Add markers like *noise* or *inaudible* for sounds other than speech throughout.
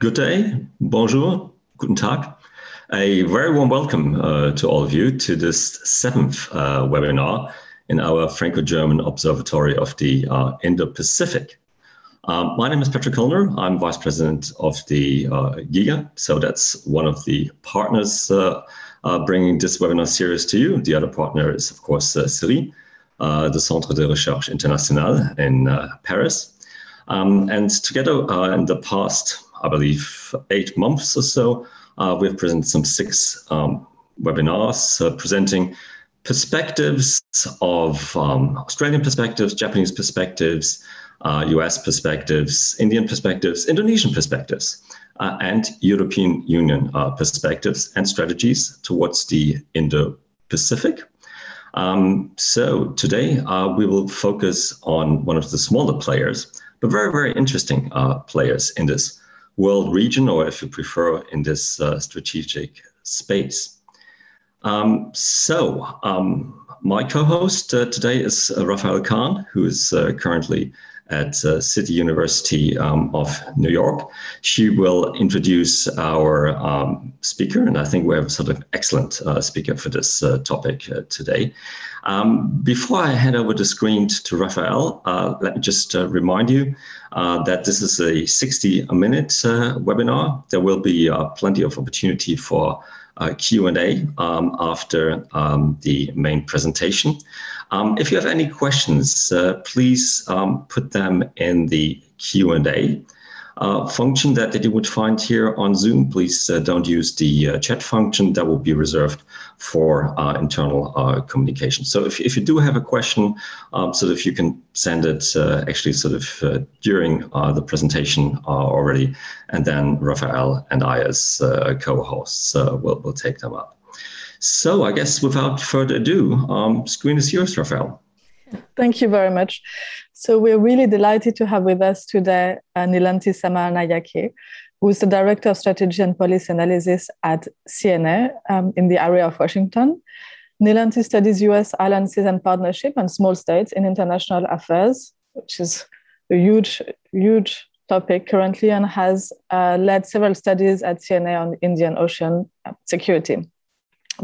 Good day, bonjour, guten tag. A very warm welcome uh, to all of you to this seventh uh, webinar in our Franco-German Observatory of the uh, Indo-Pacific. Um, my name is Patrick Köllner. I'm Vice President of the uh, GIGA, so that's one of the partners uh, uh, bringing this webinar series to you. The other partner is, of course, uh, CERI, the Centre de Recherche Internationale in Paris. Um, and together in the past, I believe, eight months or so, uh, we've presented some six um, webinars uh, presenting perspectives of um, Australian perspectives, Japanese perspectives, uh, US perspectives, Indian perspectives, Indonesian perspectives, uh, and European Union uh, perspectives and strategies towards the Indo Pacific. Um, so today uh, we will focus on one of the smaller players, but very, very interesting players in this world region, or if you prefer, in this uh, strategic space. Um, so, um, my co host uh, today is uh, Raphaëlle Khan, who is uh, currently at uh, City University um, of New York. She will introduce our um, speaker, and I think we have a sort of excellent uh, speaker for this uh, topic uh, today. Um, before I hand over the screen to Raphaëlle, uh, let me just uh, remind you that this is a 60-minute webinar. There will be plenty of opportunity for Q&A um, after um, the main presentation. Um, if you have any questions, uh, please put them in the Q&A uh, function that, that you would find here on Zoom. Please uh, don't use the uh, chat function. That will be reserved for uh, internal uh, communication. So if, if you do have a question, um, sort of you can send it uh, actually sort of during the presentation already, and then Raphaëlle and I as co-hosts will, will take them up. So I guess without further ado, um, screen is yours, Raphaëlle. Thank you very much. So we're really delighted to have with us today uh, Nilanthi Samaranayake, who is the Director of Strategy and Policy Analysis at CNA um, in the area of Washington. Nilanthi studies US alliances and partnership and small states in international affairs, which is a huge, huge topic currently, and has uh, led several studies at CNA on Indian Ocean uh, security.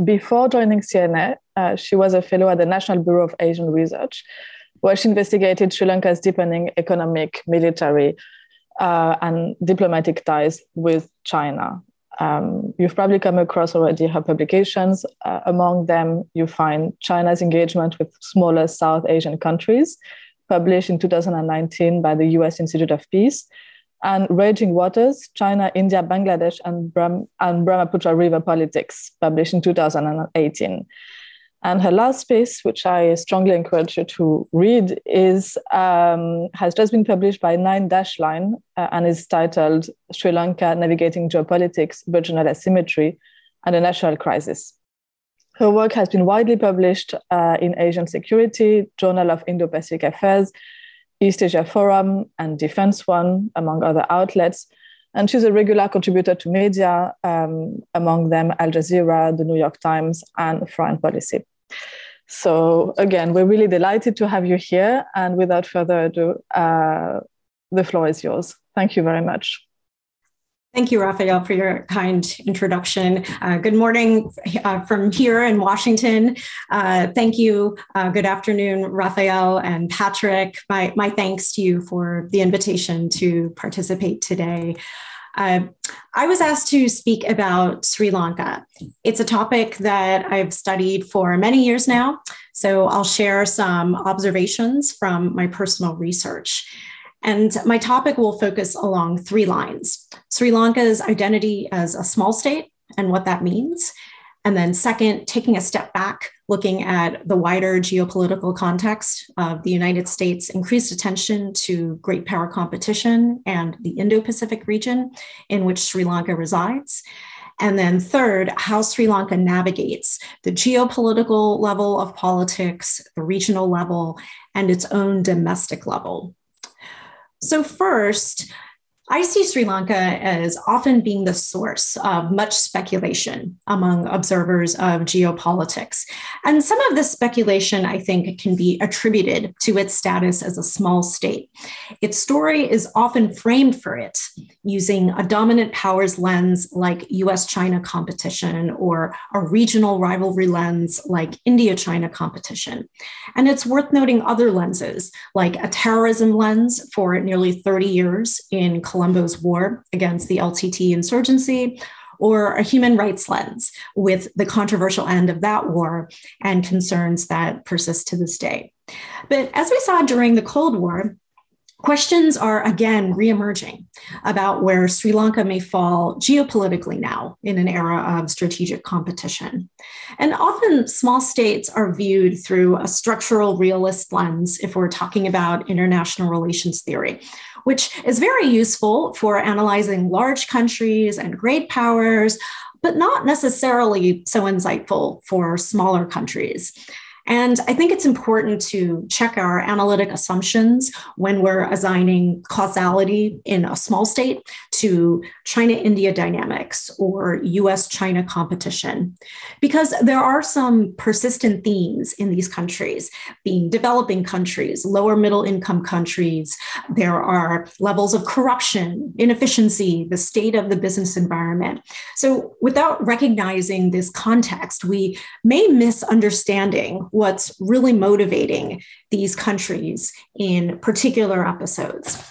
Before joining CNA, uh, she was a fellow at the National Bureau of Asian Research, where she investigated Sri Lanka's deepening economic, military, uh, and diplomatic ties with China. Um, you've probably come across already her publications. Uh, among them, you find China's engagement with smaller South Asian countries, published in 2019 by the US Institute of Peace, and Raging Waters, China, India, Bangladesh, and, Brahm- and Brahmaputra River Politics, published in 2018. And her last piece, which I strongly encourage you to read, is um, has just been published by Nine Dash Line uh, and is titled Sri Lanka Navigating Geopolitics, Regional Asymmetry, and a National Crisis. Her work has been widely published uh, in Asian Security, Journal of Indo-Pacific Affairs, East Asia Forum, and Defense One, among other outlets. And she's a regular contributor to media, um, among them Al Jazeera, the New York Times, and Foreign Policy. So, again, we're really delighted to have you here. And without further ado, uh, the floor is yours. Thank you very much. Thank you, Raphaëlle, for your kind introduction. Uh, good morning uh, from here in Washington. Uh, thank you. Uh, good afternoon, Raphaëlle and Patrick. My, my thanks to you for the invitation to participate today. Uh, I was asked to speak about Sri Lanka. It's a topic that I've studied for many years now, so I'll share some observations from my personal research. And my topic will focus along three lines Sri Lanka's identity as a small state and what that means. And then, second, taking a step back, looking at the wider geopolitical context of the United States' increased attention to great power competition and the Indo Pacific region in which Sri Lanka resides. And then, third, how Sri Lanka navigates the geopolitical level of politics, the regional level, and its own domestic level. So, first, I see Sri Lanka as often being the source of much speculation among observers of geopolitics. And some of this speculation, I think, can be attributed to its status as a small state. Its story is often framed for it using a dominant powers lens like US China competition or a regional rivalry lens like India China competition. And it's worth noting other lenses like a terrorism lens for nearly 30 years in Colombo's war against the LTT insurgency, or a human rights lens with the controversial end of that war and concerns that persist to this day. But as we saw during the Cold War, Questions are again reemerging about where Sri Lanka may fall geopolitically now in an era of strategic competition. And often small states are viewed through a structural realist lens if we're talking about international relations theory, which is very useful for analyzing large countries and great powers, but not necessarily so insightful for smaller countries. And I think it's important to check our analytic assumptions when we're assigning causality in a small state to China India dynamics or US China competition, because there are some persistent themes in these countries, being developing countries, lower middle income countries. There are levels of corruption, inefficiency, the state of the business environment. So, without recognizing this context, we may miss understanding what's really motivating these countries in particular episodes.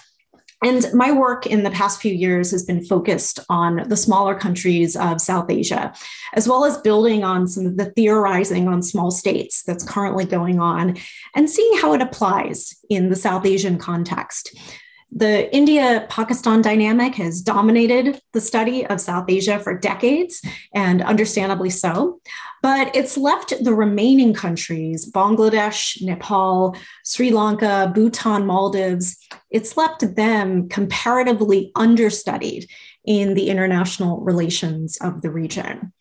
And my work in the past few years has been focused on the smaller countries of South Asia, as well as building on some of the theorizing on small states that's currently going on and seeing how it applies in the South Asian context. The India Pakistan dynamic has dominated the study of South Asia for decades, and understandably so. But it's left the remaining countries, Bangladesh, Nepal, Sri Lanka, Bhutan, Maldives, it's left them comparatively understudied in the international relations of the region.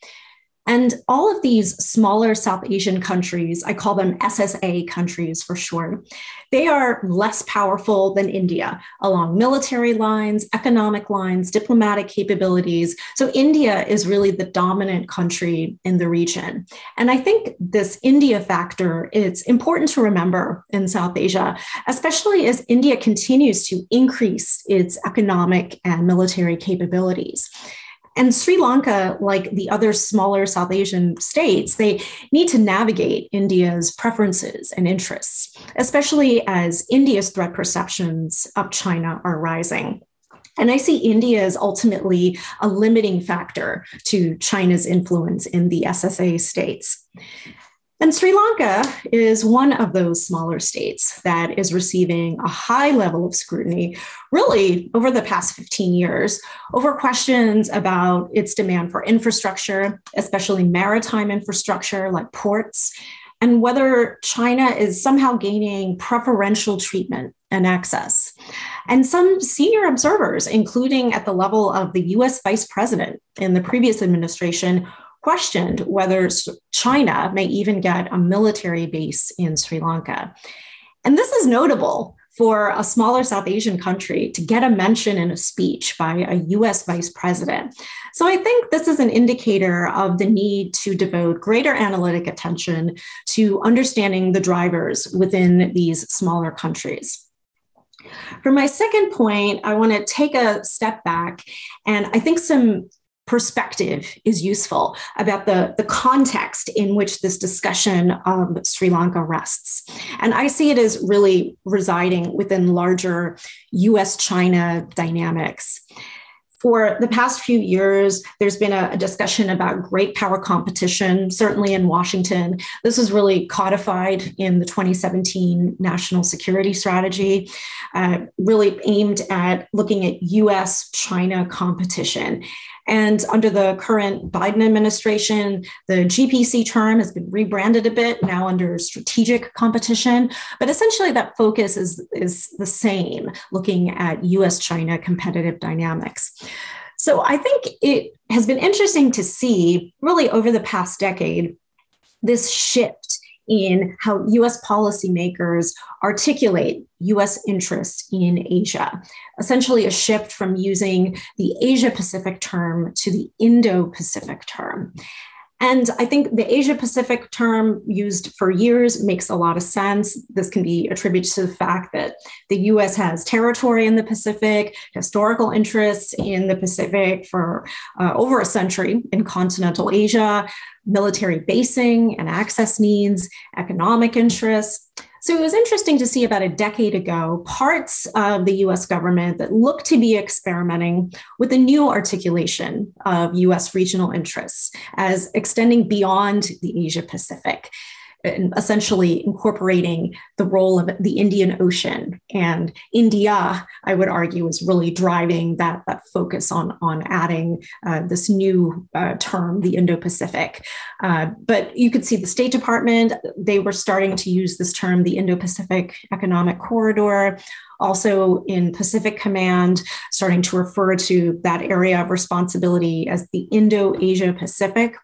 And all of these smaller South Asian countries, I call them SSA countries for short, they are less powerful than India along military lines, economic lines, diplomatic capabilities. So India is really the dominant country in the region. And I think this India factor is important to remember in South Asia, especially as India continues to increase its economic and military capabilities. And Sri Lanka, like the other smaller South Asian states, they need to navigate India's preferences and interests, especially as India's threat perceptions of China are rising. And I see India as ultimately a limiting factor to China's influence in the SSA states. And Sri Lanka is one of those smaller states that is receiving a high level of scrutiny, really over the past 15 years, over questions about its demand for infrastructure, especially maritime infrastructure like ports, and whether China is somehow gaining preferential treatment and access. And some senior observers, including at the level of the US vice president in the previous administration, questioned whether China may even get a military base in Sri Lanka. And this is notable for a smaller South Asian country to get a mention in a speech by a US vice president. So I think this is an indicator of the need to devote greater analytic attention to understanding the drivers within these smaller countries. For my second point, I want to take a step back and I think some perspective is useful about the, the context in which this discussion of Sri Lanka rests. And I see it as really residing within larger US China dynamics. For the past few years, there's been a, a, discussion about great power competition, certainly in Washington. This was really codified in the 2017 National Security Strategy, uh, really aimed at looking at US China competition. And under the current Biden administration, the GPC term has been rebranded a bit now under strategic competition. But essentially, that focus is, is the same, looking at US China competitive dynamics. So I think it has been interesting to see, really, over the past decade, this shift in how US policymakers articulate US interests in Asia, essentially a shift from using the Asia Pacific term to the Indo Pacific term. And I think the Asia Pacific term used for years makes a lot of sense. This can be attributed to the fact that the US has territory in the Pacific, historical interests in the Pacific for uh, over a century in continental Asia, military basing and access needs, economic interests. So it was interesting to see about a decade ago parts of the US government that looked to be experimenting with a new articulation of US regional interests as extending beyond the Asia Pacific essentially incorporating the role of the Indian Ocean. And India, I would argue, is really driving that, that focus on, on adding uh, this new uh, term, the Indo Pacific. Uh, but you could see the State Department, they were starting to use this term, the Indo Pacific Economic Corridor also in Pacific Command, starting to refer to that area of responsibility as the Indo Asia Pacific.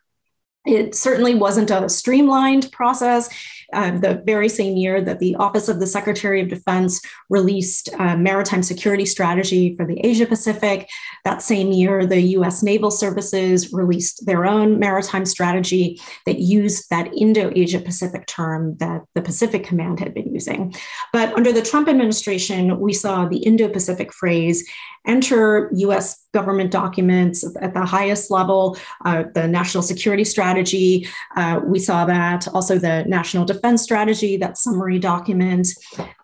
It certainly wasn't a streamlined process. Uh, the very same year that the Office of the Secretary of Defense released a maritime security strategy for the Asia Pacific. That same year, the US Naval Services released their own maritime strategy that used that Indo Asia Pacific term that the Pacific Command had been using. But under the Trump administration, we saw the Indo Pacific phrase enter US government documents at the highest level, uh, the national security strategy. Uh, we saw that also the national defense strategy, that summary document.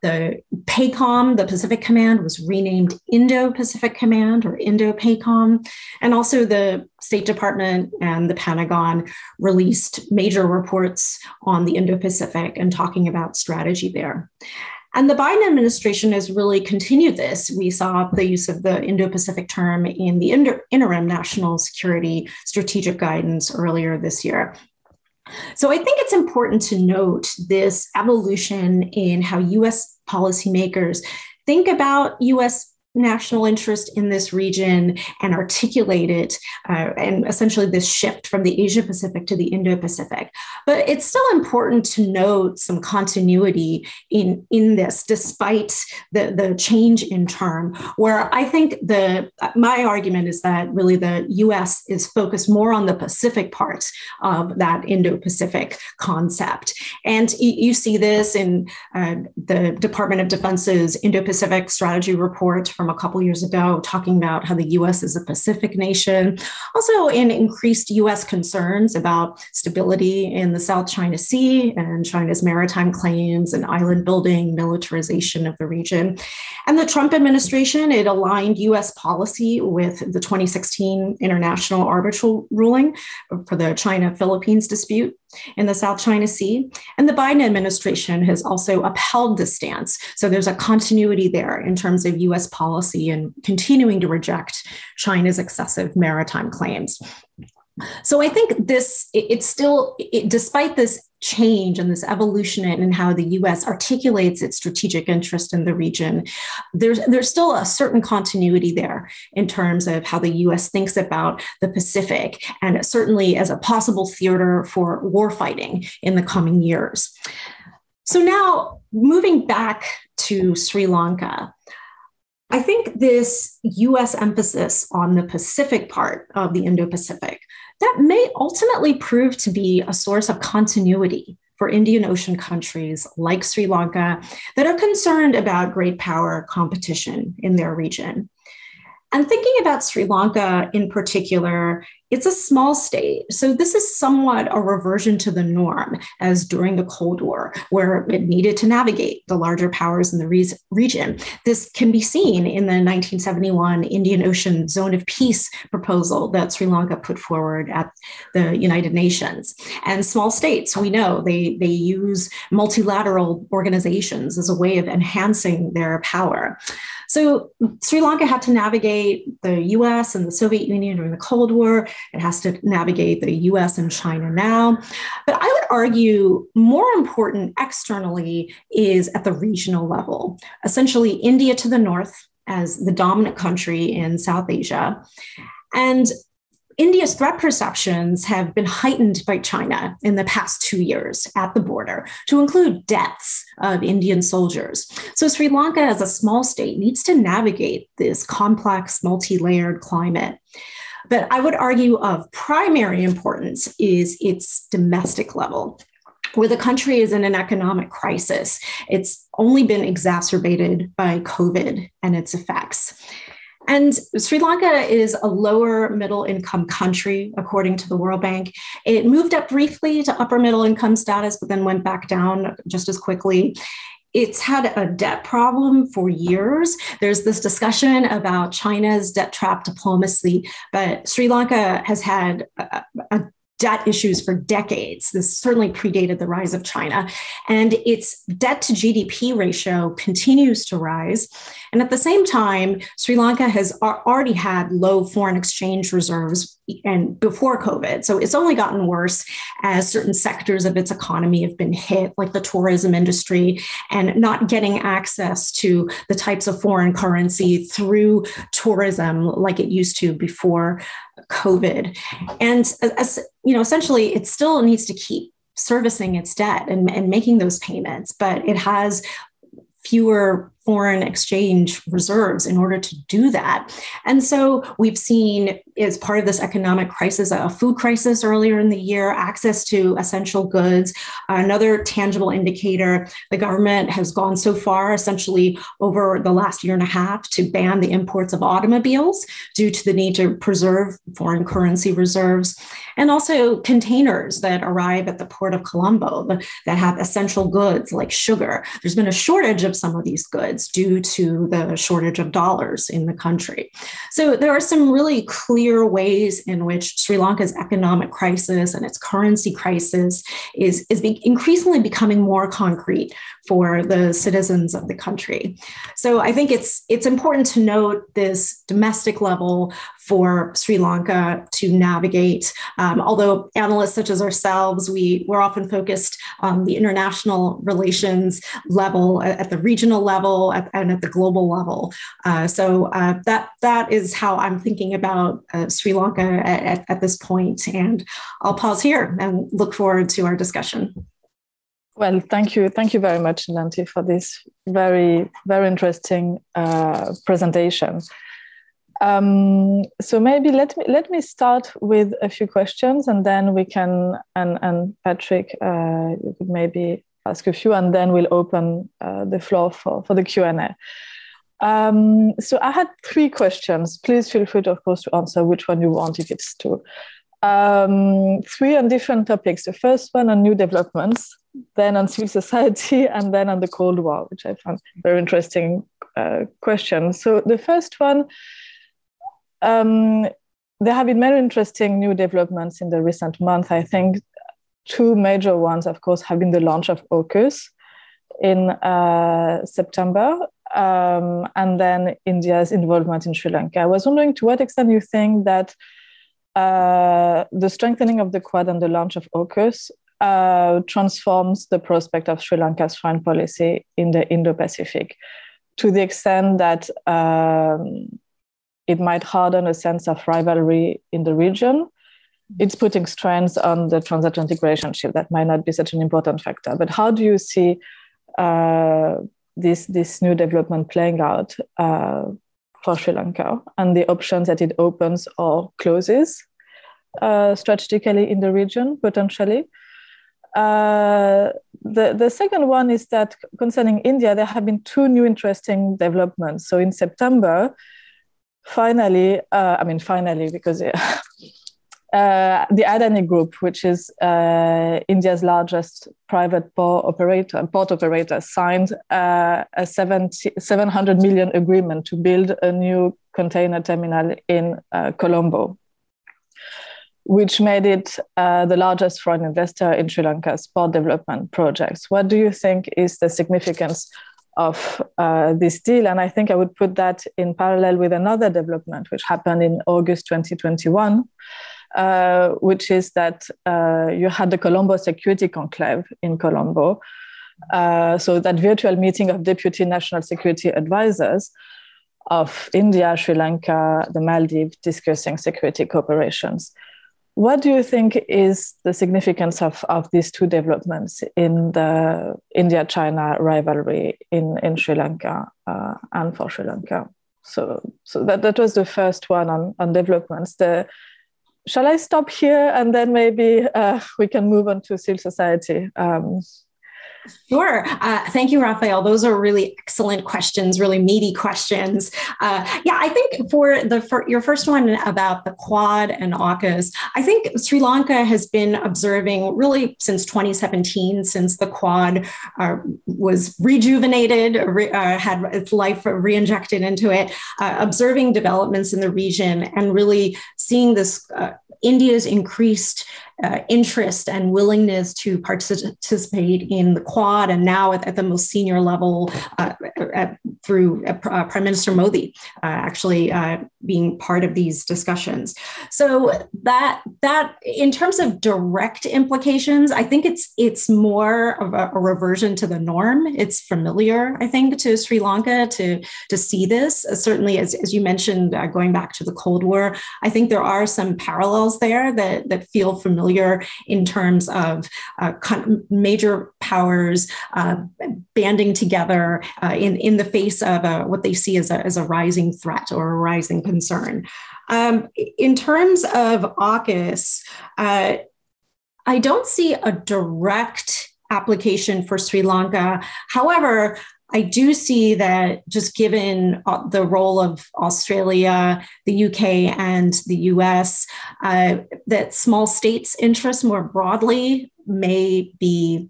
The PACOM, the Pacific Command, was renamed Indo Pacific Command or Indo PACOM. And also the State Department and the Pentagon released major reports on the Indo Pacific and talking about strategy there. And the Biden administration has really continued this. We saw the use of the Indo Pacific term in the inter- interim national security strategic guidance earlier this year. So I think it's important to note this evolution in how US policymakers think about US national interest in this region and articulate it, uh, and essentially this shift from the Asia Pacific to the Indo Pacific. But it's still important to note some continuity in, in this, despite the, the change in term, where I think the my argument is that really the US is focused more on the Pacific part of that Indo Pacific concept. And you, see this in uh, the Department of Defense's Indo Pacific Strategy Report from a couple years ago, talking about how the US is a Pacific nation. Also, in increased US concerns about stability in the South China Sea and China's maritime claims and island building, militarization of the region. And the Trump administration, it aligned US policy with the 2016 international arbitral ruling for the China Philippines dispute in the South China Sea. And the Biden administration has also upheld this stance. So there's a continuity there in terms of US policy and continuing to reject China's excessive maritime claims. So I think this, it's still, it, despite this change and this evolution in how the US articulates its strategic interest in the region, there's, there's still a certain continuity there in terms of how the US thinks about the Pacific and certainly as a possible theater for warfighting in the coming years. So now moving back to Sri Lanka, I think this US emphasis on the Pacific part of the Indo Pacific that may ultimately prove to be a source of continuity for Indian Ocean countries like Sri Lanka that are concerned about great power competition in their region. And thinking about Sri Lanka in particular, it's a small state. So this is somewhat a reversion to the norm as during the Cold War, where it needed to navigate the larger powers in the re- region. This can be seen in the 1971 Indian Ocean Zone of Peace proposal that Sri Lanka put forward at the United Nations. And small states, we know they, they use multilateral organizations as a way of enhancing their power. So Sri Lanka had to navigate the US and the Soviet Union during the Cold War. It has to navigate the US and China now. But I would argue more important externally is at the regional level, essentially India to the north as the dominant country in South Asia. And India's threat perceptions have been heightened by China in the past two years at the border, to include deaths of Indian soldiers. So, Sri Lanka, as a small state, needs to navigate this complex, multi layered climate. But I would argue of primary importance is its domestic level where the country is in an economic crisis. It's only been exacerbated by COVID and its effects. And Sri Lanka is a lower middle income country, according to the World Bank. It moved up briefly to upper middle income status, but then went back down just as quickly it's had a debt problem for years. There's this discussion about China's debt trap diplomacy, but Sri Lanka has had a, a debt issues for decades. This certainly predated the rise of China. And its debt to GDP ratio continues to rise. And at the same time, Sri Lanka has already had low foreign exchange reserves and before COVID. So it's only gotten worse as certain sectors of its economy have been hit, like the tourism industry, and not getting access to the types of foreign currency through tourism like it used to before COVID. And as you know, essentially, it still needs to keep servicing its debt and, and making those payments, but it has fewer foreign exchange reserves in order to do that. And so we've seen, as part of this economic crisis, a food crisis earlier in the year, access to essential goods. Another tangible indicator the government has gone so far, essentially over the last year and a half, to ban the imports of automobiles due to the need to preserve foreign currency reserves. And also containers that arrive at the port of Colombo that have essential goods like sugar. There's been a shortage of some of these goods goods due to the shortage of dollars in the country. So there are some really clear ways in which Sri Lanka's economic crisis and its currency crisis is, is be increasingly becoming more concrete for the citizens of the country. So I think it's it's important to note this domestic level for Sri Lanka to navigate. Um, although analysts such as ourselves, we, we're often focused on the international relations level, at the regional level, at, and at the global level. Uh, so uh, that that is how I'm thinking about uh, Sri Lanka at, at this point. And I'll pause here and look forward to our discussion. Well, thank you. Thank you very much, Nanti, for this very, very interesting uh, presentation. Um, so maybe let me let me start with a few questions, and then we can and and Patrick, uh, you could maybe ask a few, and then we'll open uh, the floor for for the Q and A. Um, so I had three questions. Please feel free, to, of course, to answer which one you want if it's two. Um, three on different topics. The first one on new developments, then on civil society, *laughs* and then on the Cold War, which I found very interesting uh, question. So the first one um, there have been many interesting new developments in the recent month. I think two major ones, of course, have been the launch of AUKUS in uh, September, um, and then India's involvement in Sri Lanka. I was wondering to what extent you think that uh, the strengthening of the Quad and the launch of AUKUS uh, transforms the prospect of Sri Lanka's foreign policy in the Indo-Pacific, to the extent that um, it might harden a sense of rivalry in the region. It's putting strains on the transatlantic relationship that might not be such an important factor. But how do you see uh, this this new development playing out uh, for Sri Lanka and the options that it opens or closes uh, strategically in the region potentially? Uh, the, the second one is that concerning India, there have been two new interesting developments. So in September, finally, uh, I mean, finally, because *laughs* uh, the Adani Group, which is uh, India's largest private port operator, port operator, signed uh, a 70, 700 million agreement to build a new container terminal in uh, Colombo, which made it uh, the largest foreign investor in Sri Lanka's port development projects. What do you think is the significance of uh, this deal. And I think I would put that in parallel with another development which happened in August 2021, uh, which is that uh, you had the Colombo Security Conclave in Colombo. Uh, so that virtual meeting of deputy national security advisors of India, Sri Lanka, the Maldives discussing security cooperations. What do you think is the significance of, of these two developments in the India China rivalry in, in Sri Lanka uh, and for Sri Lanka? So, so that, that was the first one on, on developments. The, shall I stop here and then maybe uh, we can move on to civil society? Um, Sure. Uh, thank you, Raphaëlle. Those are really excellent questions, really meaty questions. Uh, yeah, I think for the for your first one about the Quad and AUKUS, I think Sri Lanka has been observing really since 2017, since the Quad uh, was rejuvenated, re, uh, had its life reinjected into it, uh, observing developments in the region and really seeing this uh, India's increased uh, interest and willingness to participate in the Quad, and now at, at the most senior level uh, at, through uh, uh Prime Minister Modi uh, actually uh, being part of these discussions. So that that in terms of direct implications, I think it's it's more of a, a reversion to the norm. It's familiar, I think, to Sri Lanka to to see this. certainly, as, as you mentioned, going back to the Cold War, I think there are some parallels there that that feel familiar familiar in terms of uh, major powers uh, banding together uh, in, in the face of a, what they see as a, as a rising threat or a rising concern. Um, in terms of AUKUS, uh, I don't see a direct application for Sri Lanka. However, I do see that just given uh, the role of Australia, the UK, and the US, uh, that small states' interests more broadly may be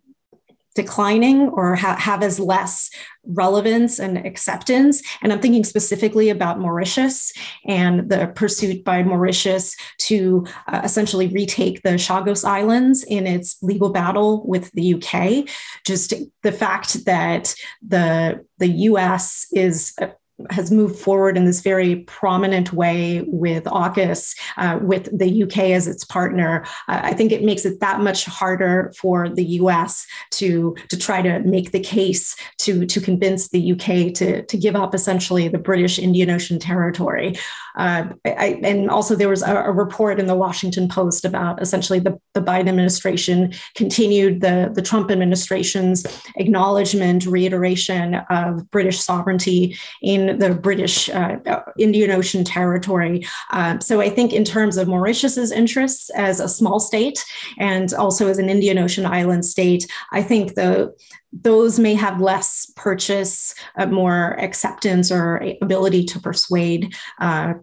declining or ha- have as less relevance and acceptance. And I'm thinking specifically about Mauritius and the pursuit by Mauritius to uh, essentially retake the Chagos Islands in its legal battle with the UK. Just the fact that the the US is uh, has moved forward in this very prominent way with AUKUS, uh, with the UK as its partner, uh, I think it makes it that much harder for the US to, to try to make the case to, to convince the UK to, to give up essentially the British Indian Ocean territory. Uh, I, and also, there was a, a, report in the Washington Post about essentially the, the Biden administration continued the, the Trump administration's acknowledgement, reiteration of British sovereignty in the British uh, Indian Ocean territory. Uh, so I think, in terms of Mauritius's interests as a small state and also as an Indian Ocean island state, I think the those may have less purchase, uh, more acceptance, or ability to persuade uh,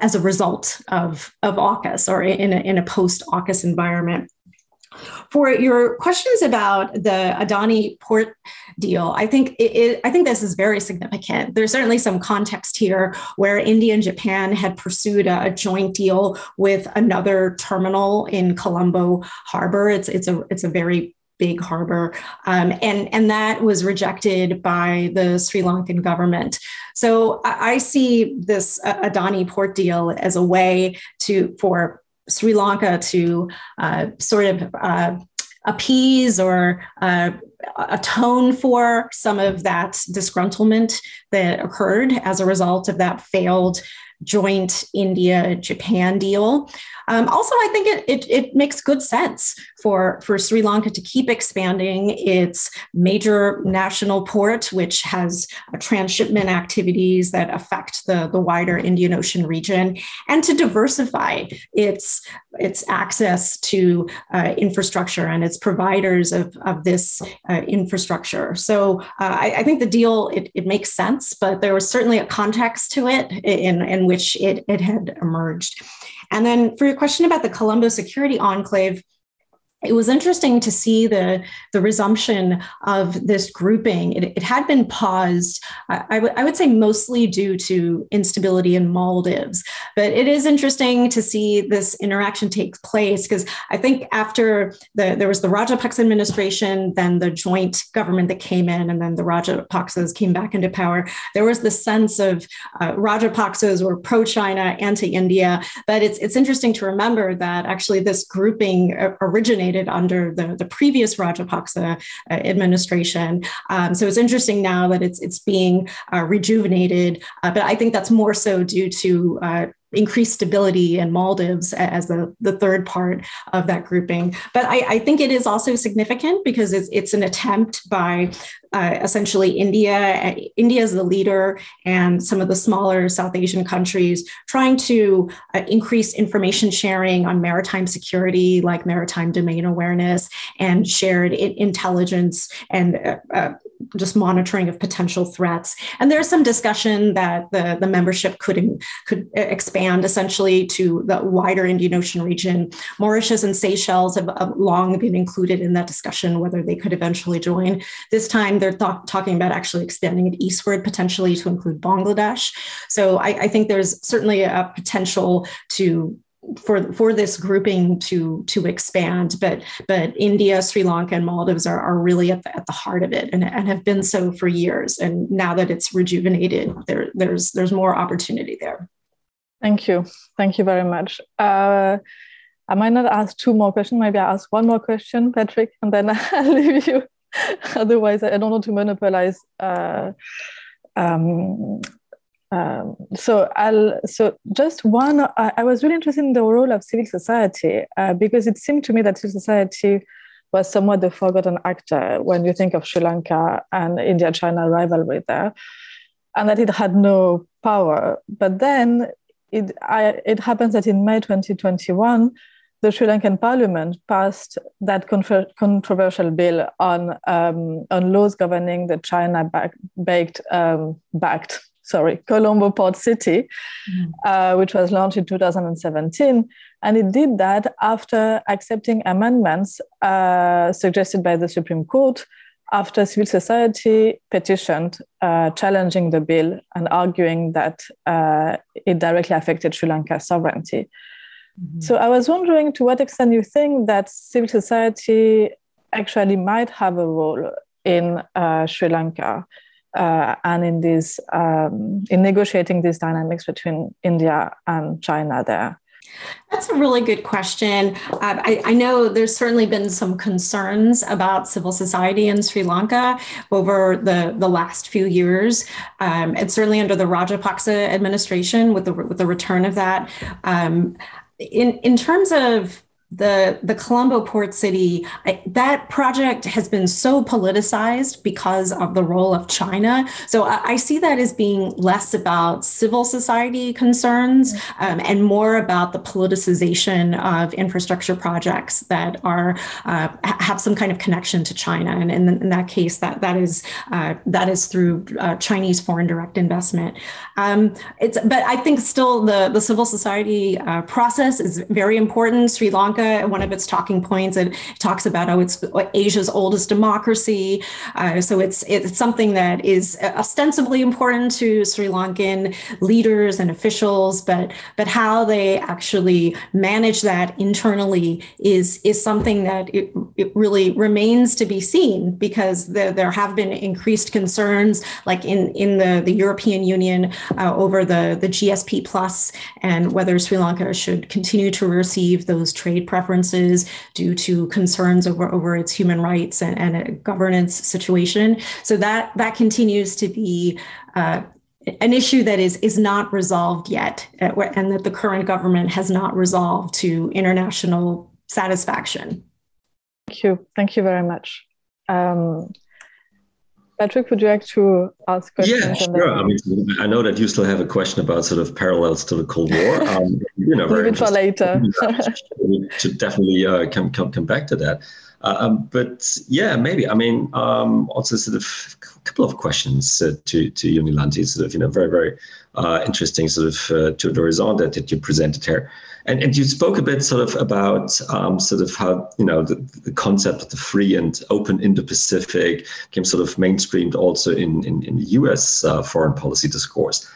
as a result of, of AUKUS or in a, in a post AUKUS environment. For your questions about the Adani port deal, I think it, it, I think this is very significant. There's certainly some context here where India and Japan had pursued a, a joint deal with another terminal in Colombo Harbor. It's it's a it's a very big harbor. Um, and, and that was rejected by the Sri Lankan government. So I, I see this uh, Adani port deal as a way to for Sri Lanka to uh, sort of uh, appease or uh, atone for some of that disgruntlement that occurred as a result of that failed joint India Japan deal. Um, also, I think it, it, it, makes good sense for, for Sri Lanka to keep expanding its major national port, which has transshipment activities that affect the, the wider Indian Ocean region, and to diversify its, its access to uh, infrastructure and its providers of, of this uh, infrastructure. So uh, I, I, think the deal, it, it makes sense, but there was certainly a context to it in, in which it, it had emerged. And then for your question about the Colombo Security Conclave, it was interesting to see the, the resumption of this grouping. It, it had been paused, I, w- I would say mostly due to instability in Maldives. But it is interesting to see this interaction take place because I think after the, there was the Rajapaksa administration, then the joint government that came in, and then the Rajapaksas came back into power, there was this sense of uh, Rajapaksas were pro China, anti India. But it's, it's interesting to remember that actually this grouping originated under the, the previous Rajapaksa uh, administration. Um, so it's interesting now that it's it's being uh, rejuvenated, uh, but I think that's more so due to increased stability in Maldives as the, the third part of that grouping. But I, I think it is also significant because it's, it's an attempt by uh, essentially India. India is the leader, and some of the smaller South Asian countries trying to uh, increase information sharing on maritime security, like maritime domain awareness and shared intelligence and uh, uh, just monitoring of potential threats. And there's some discussion that the, the membership could, could expand essentially to the wider Indian Ocean region. Mauritius and Seychelles have, long been included in that discussion, whether they could eventually join. This time they're th- talking about actually expanding it eastward, potentially to include Bangladesh. So I, I think there's certainly a potential to for for this grouping to to expand but but india sri lanka and maldives are, are really at the, at the heart of it and, and have been so for years. And now that it's rejuvenated there there's there's more opportunity there. Thank you. Thank you very much. Uh, i might not ask two more questions. Maybe i ask one more question patrick and then *laughs* i'll leave you. *laughs* Otherwise i don't want to monopolize uh, um, um, so I'll so just one. I, I, was really interested in the role of civil society uh, because it seemed to me that civil society was somewhat the forgotten actor when you think of Sri Lanka and India-China rivalry there, and that it had no power. But then it I, it happens that in May 2021, the Sri Lankan Parliament passed that controversial bill on um, on laws governing the China-backed um, backed sorry, Colombo Port City, mm. uh, which was launched in 2017. And it did that after accepting amendments uh, suggested by the Supreme Court after civil society petitioned uh, challenging the bill and arguing that uh, it directly affected Sri Lanka's sovereignty. Mm-hmm. So I was wondering to what extent you think that civil society actually might have a role in uh, Sri Lanka uh, and in these um, in negotiating these dynamics between India and China there? That's a really good question. Uh, I, I, know there's certainly been some concerns about civil society in Sri Lanka over the, the last few years, um, and certainly under the Rajapaksa administration with the with the return of that. Um, in in terms of the the Colombo port city I, that project has been so politicized because of the role of China. So I, I see that as being less about civil society concerns um, and more about the politicization of infrastructure projects that are uh, have some kind of connection to China. And in, in that case that that is uh, that is through uh, Chinese foreign direct investment. Um, it's but I think still the the civil society uh, process is very important. Sri Lanka One of its talking points, it talks about how it's Asia's oldest democracy. Uh, so it's it's something that is ostensibly important to Sri Lankan leaders and officials, but but how they actually manage that internally is is something that it, it really remains to be seen because there, there have been increased concerns, like in in the the European Union uh, over the the GSP plus and whether Sri Lanka should continue to receive those trade preferences due to concerns over, over its human rights and, and a governance situation. So that that continues to be uh, an issue that is is not resolved yet, uh, and that the current government has not resolved to international satisfaction. Thank you. Thank you very much. Um, Patrick, would you like to ask questions? Yeah, sure. I mean, I know that you still have a question about sort of parallels to the Cold War. *laughs* Um, you know, very for later. *laughs* to definitely uh, come, come come back to that. Uh, um, but yeah, maybe. I mean, um, also sort of a couple of questions uh, to to you, Nilanthi. Sort of, you know, very very uh, interesting sort of uh, to the result that, that you presented here. And, and you spoke a bit sort of about um, sort of how, you know, the, the concept of the free and open Indo-Pacific came sort of mainstreamed also in, in, in US uh, foreign policy discourse.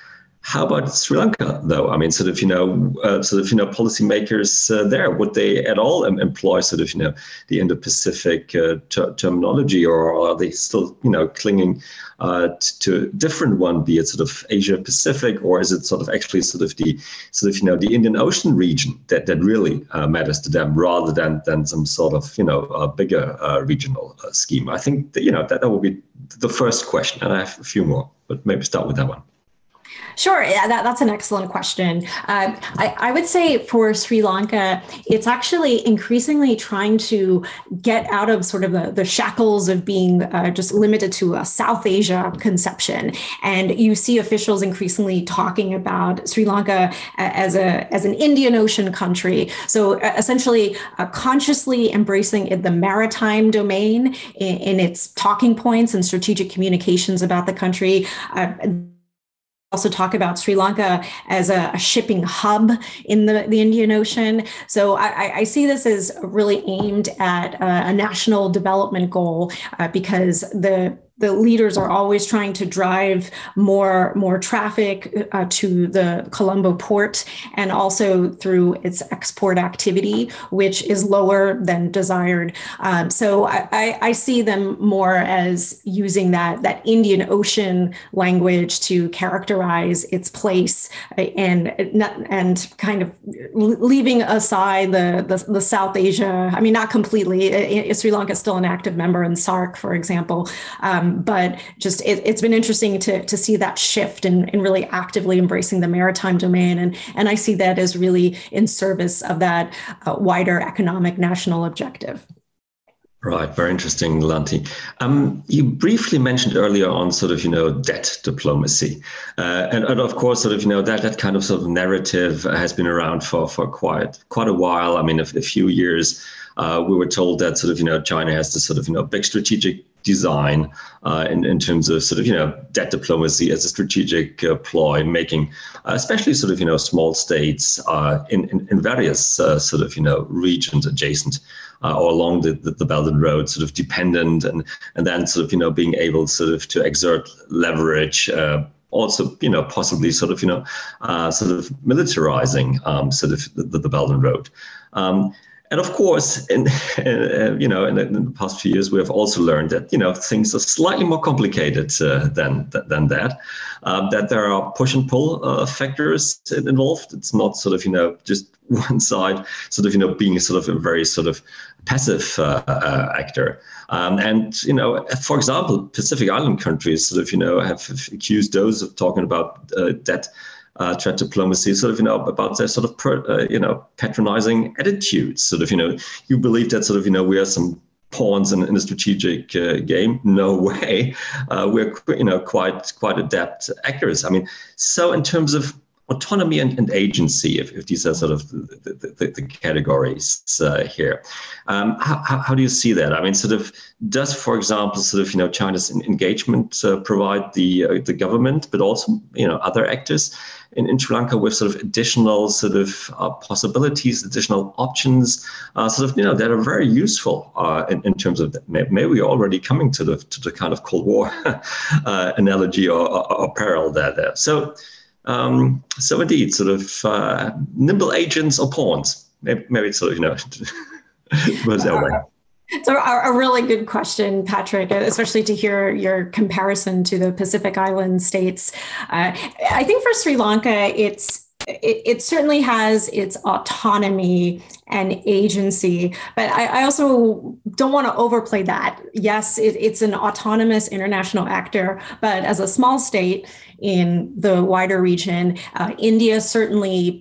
How about Sri Lanka, though? I mean, sort of, you know, uh, sort of, you know, policymakers uh, there, would they at all employ sort of, you know, the Indo-Pacific uh, ter- terminology, or are they still, you know, clinging uh, to a different one, be it sort of Asia Pacific, or is it sort of actually sort of the, sort of, you know, the Indian Ocean region that that really uh, matters to them, rather than than some sort of, you know, a bigger uh, regional scheme? I think that, you know that that would be the first question, and I have a few more, but maybe start with that one. Sure, that, that's an excellent question. Uh, I, I, would say for Sri Lanka, it's actually increasingly trying to get out of sort of the, the shackles of being uh, just limited to a South Asia conception. And you see officials increasingly talking about Sri Lanka as a as an Indian Ocean country. So uh, essentially, uh, consciously embracing the maritime domain in, in, its talking points and strategic communications about the country uh, also talk about Sri Lanka as a, a shipping hub in the, the Indian Ocean. So I, I see this as really aimed at a, a national development goal uh, because the the leaders are always trying to drive more more traffic uh, to the Colombo port and also through its export activity, which is lower than desired. Um, so I, I, see them more as using that that Indian Ocean language to characterize its place uh, and and kind of leaving aside the, the, the South Asia. I mean, not completely. Sri Lanka is still an active member in SAARC, for example. Um, um, but just it, has been interesting to, to see that shift and, and really actively embracing the maritime domain. And, and I see that as really in service of that uh, wider economic national objective. Right, very interesting, Lanti. Um, you briefly mentioned earlier on sort of, you know, debt diplomacy. Uh, and, and of course, sort of, you know, that, that kind of sort of narrative has been around for, for quite quite a while. I mean, a, a few years, uh, we were told that sort of, you know, China has this sort of, you know, big strategic design uh, in, in terms of sort of, you know, debt diplomacy as a strategic uh, ploy, making uh, especially sort of, you know, small states uh, in, in, in, various uh, sort of, you know, regions adjacent uh, or along the, the, the, Belt and Road sort of dependent and, and then sort of, you know, being able sort of to exert leverage also, you know, possibly sort of, you know, sort of militarizing um, sort of the, the Belt and Road. Um, and of course, in, *laughs* uh, you know, in the, in the, past few years, we have also learned that you know things are slightly more complicated uh, than than that. Um, that there are push and pull uh, factors involved. It's not sort of you know just *laughs* one side sort of you know being sort of a very sort of passive uh, uh, actor. Um, and you know, for example, Pacific Island countries sort of you know have accused those of talking about uh, debt uh, diplomacy, sort of, you know, about their sort of, pro, uh, you know, patronizing attitudes. Sort of, you know, you believe that sort of, you know, we are some pawns in, in a strategic uh, game. No *laughs* way. Uh, we're, you know, quite quite adept actors. I mean, so in terms of autonomy and, and agency, if, if, these are sort of the, the, the categories uh, here. Um, how, how, do you see that? I mean, sort of, does, for example, sort of, you know, China's engagement uh, provide the uh, the government, but also, you know, other actors in, in Sri Lanka with sort of additional sort of uh, possibilities, additional options, uh, sort of you know that are very useful uh, in, in terms of maybe we're already coming to the to the kind of Cold War *laughs* analogy or, or, or, parallel there. there. So um, so indeed, sort of uh, nimble agents or pawns. Maybe, it's sort of you know. *laughs* was that way? So a, a, really good question, Patrick, especially to hear your comparison to the Pacific Island states. Uh, I think for Sri Lanka, it's it, it, certainly has its autonomy and agency, but I, I also don't want to overplay that. Yes, it, it's an autonomous international actor, but as a small state in the wider region, uh, India certainly,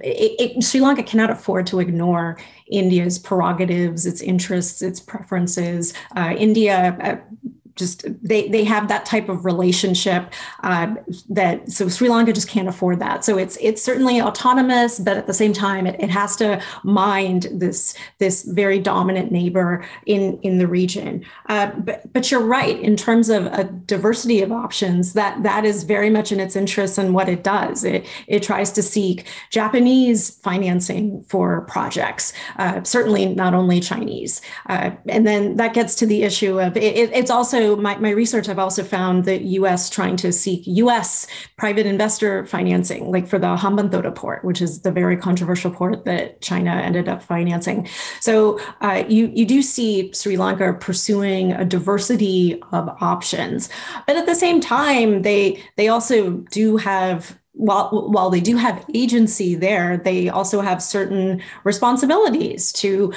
Sri Lanka cannot afford to ignore India's prerogatives, its interests, its preferences. Uh, India uh, just they they have that type of relationship uh, that so Sri Lanka just can't afford that. So it's it's certainly autonomous, but at the same time, it, it has to mind this this very dominant neighbor in in the region. Uh, but but you're right in terms of a diversity of options. That that is very much in its interest and in what it does. It it tries to seek Japanese financing for projects, uh, certainly not only Chinese, uh, and then that gets to the issue of it, it's also also my, my research, I've also found the U.S. trying to seek U.S. private investor financing, like for the Hambantota port, which is the very controversial port that China ended up financing. So uh, you you do see Sri Lanka pursuing a diversity of options, but at the same time, they they also do have while while they do have agency there, they also have certain responsibilities to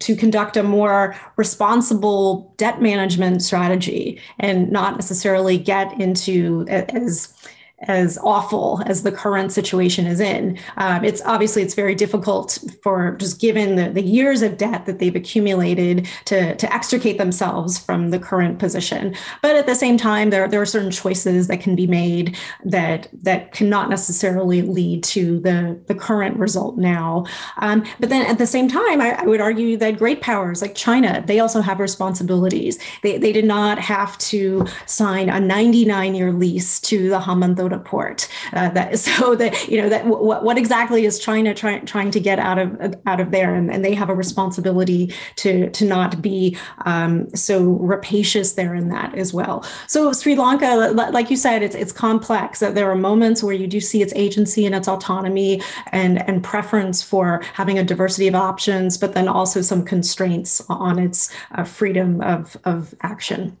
to conduct a more responsible debt management strategy and not necessarily get into as as awful as the current situation is in. Um, it's obviously it's very difficult for just given the, the years of debt that they've accumulated to, to extricate themselves from the current position. But at the same time, there, there are certain choices that can be made that that cannot necessarily lead to the, the current result now. Um, but then at the same time, I, I would argue that great powers like China, they also have responsibilities. They, they did not have to sign a 99 year lease to the Port. Uh, that *laughs* so that you know that what, what exactly is China trying trying to get out of out of there, and, and they have a responsibility to to not be um, so rapacious there in that as well. So Sri Lanka, like you said, it's it's complex. There are moments where you do see its agency and its autonomy and and preference for having a diversity of options, but then also some constraints on its uh, freedom of of action.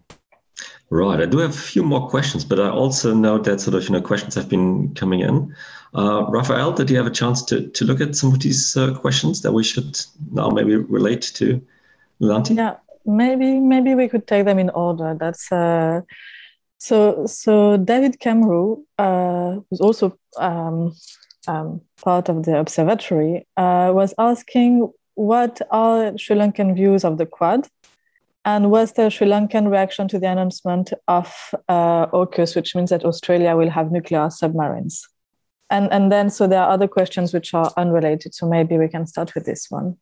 Right. I do have a few more questions, but I also know that sort of you know questions have been coming in. Uh, Raphaëlle, did you have a chance to, to look at some of these uh, questions that we should now maybe relate to Nilanthi? Yeah, maybe maybe we could take them in order. That's uh, so so David Kemru, uh, who's also um, um, part of the observatory, uh, was asking what are Sri Lankan views of the Quad and was the Sri Lankan reaction to the announcement of uh, AUKUS, which means that Australia will have nuclear submarines? And, and then, so there are other questions which are unrelated. So maybe we can start with this one.